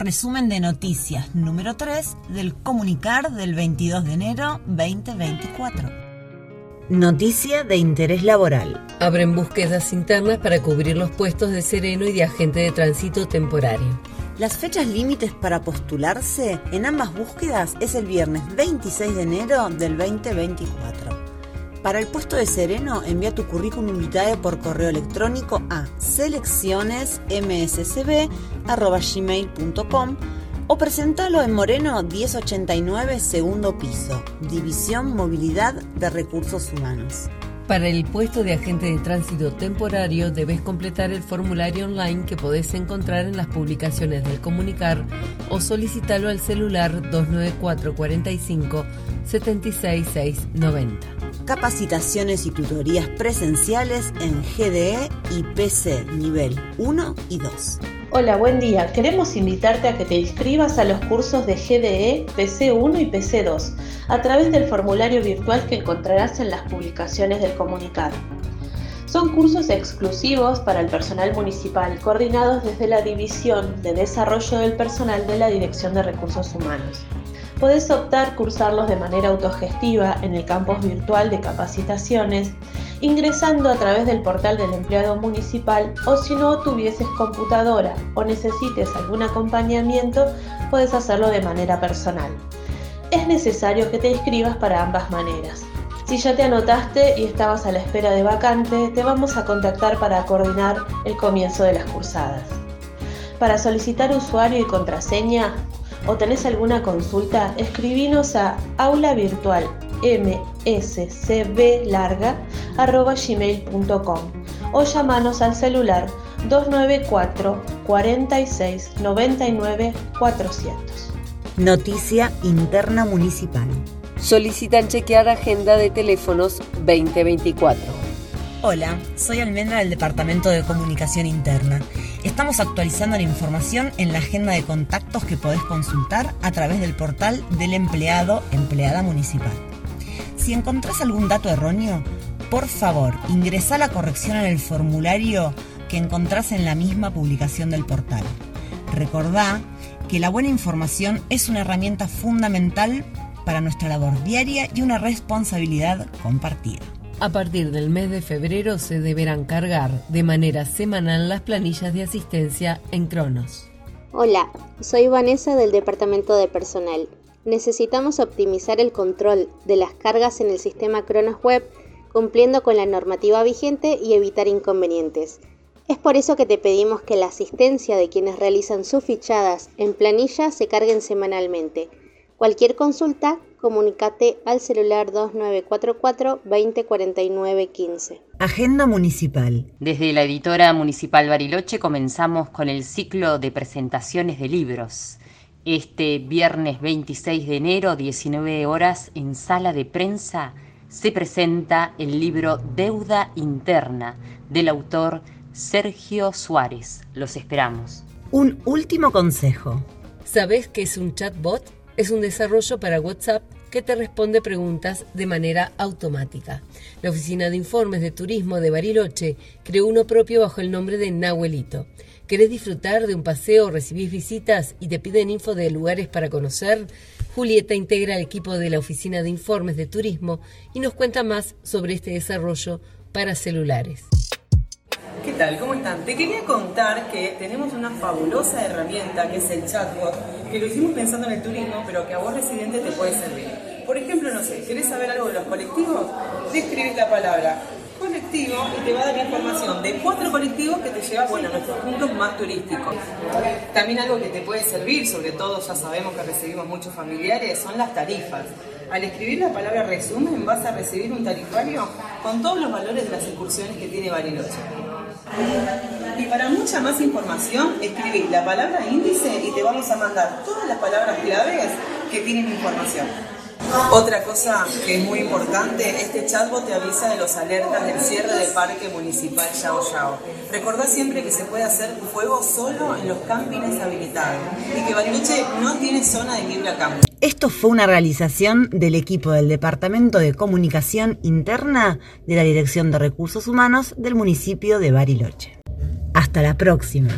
Resumen de noticias número 3 del comunicar del 22 de enero 2024. Noticia de interés laboral. Abren búsquedas internas para cubrir los puestos de sereno y de agente de tránsito temporario. Las fechas límites para postularse en ambas búsquedas es el viernes 26 de enero del 2024. Para el puesto de sereno, envía tu currículum vitae por correo electrónico a seleccionesmscb.gmail.com o presentalo en Moreno 1089 segundo piso, División Movilidad de Recursos Humanos. Para el puesto de agente de tránsito temporario debes completar el formulario online que podés encontrar en las publicaciones del comunicar o solicitarlo al celular 294 45 76690 capacitaciones y tutorías presenciales en GDE y PC nivel 1 y 2. Hola, buen día. Queremos invitarte a que te inscribas a los cursos de GDE, PC1 y PC2 a través del formulario virtual que encontrarás en las publicaciones del comunicado. Son cursos exclusivos para el personal municipal, coordinados desde la División de Desarrollo del Personal de la Dirección de Recursos Humanos. Podés optar cursarlos de manera autogestiva en el campus virtual de capacitaciones, ingresando a través del portal del empleado municipal o si no tuvieses computadora o necesites algún acompañamiento, puedes hacerlo de manera personal. Es necesario que te inscribas para ambas maneras. Si ya te anotaste y estabas a la espera de vacante, te vamos a contactar para coordinar el comienzo de las cursadas. Para solicitar usuario y contraseña, o tenés alguna consulta, escribinos a aula virtual mscblarga.gmail.com o llamanos al celular 294 46 99 400. Noticia Interna Municipal. Solicitan chequear agenda de teléfonos 2024. Hola, soy Almendra del Departamento de Comunicación Interna. Estamos actualizando la información en la agenda de contactos que podés consultar a través del portal del empleado empleada municipal. Si encontrás algún dato erróneo, por favor, ingresa la corrección en el formulario que encontrás en la misma publicación del portal. Recordá que la buena información es una herramienta fundamental para nuestra labor diaria y una responsabilidad compartida. A partir del mes de febrero se deberán cargar de manera semanal las planillas de asistencia en Cronos. Hola, soy Vanessa del Departamento de Personal. Necesitamos optimizar el control de las cargas en el sistema Cronos Web cumpliendo con la normativa vigente y evitar inconvenientes. Es por eso que te pedimos que la asistencia de quienes realizan sus fichadas en planilla se carguen semanalmente. Cualquier consulta, comunícate al celular 2944 2049 15. Agenda Municipal. Desde la editora municipal Bariloche comenzamos con el ciclo de presentaciones de libros. Este viernes 26 de enero, 19 horas, en sala de prensa, se presenta el libro Deuda Interna del autor Sergio Suárez. Los esperamos. Un último consejo. ¿Sabes qué es un chatbot? Es un desarrollo para WhatsApp que te responde preguntas de manera automática. La Oficina de Informes de Turismo de Bariloche creó uno propio bajo el nombre de Nahuelito. ¿Querés disfrutar de un paseo, recibís visitas y te piden info de lugares para conocer? Julieta integra el equipo de la Oficina de Informes de Turismo y nos cuenta más sobre este desarrollo para celulares. ¿Qué tal? ¿Cómo están? Te quería contar que tenemos una fabulosa herramienta que es el chatbot, que lo hicimos pensando en el turismo, pero que a vos residente te puede servir. Por ejemplo, no sé, ¿querés saber algo de los colectivos? Describís la palabra colectivo y te va a dar información de cuatro colectivos que te lleva bueno, a nuestros puntos más turísticos. También algo que te puede servir, sobre todo ya sabemos que recibimos muchos familiares, son las tarifas. Al escribir la palabra resumen vas a recibir un tarifario con todos los valores de las excursiones que tiene Bariloche. Y para mucha más información, escribí la palabra índice y te vamos a mandar todas las palabras claves que tienen información. Otra cosa que es muy importante, este chatbot te avisa de los alertas del cierre del parque municipal Yao Yao. Recordá siempre que se puede hacer fuego solo en los campings habilitados y que Bariloche no tiene zona de libre acampo. Esto fue una realización del equipo del Departamento de Comunicación Interna de la Dirección de Recursos Humanos del municipio de Bariloche. Hasta la próxima.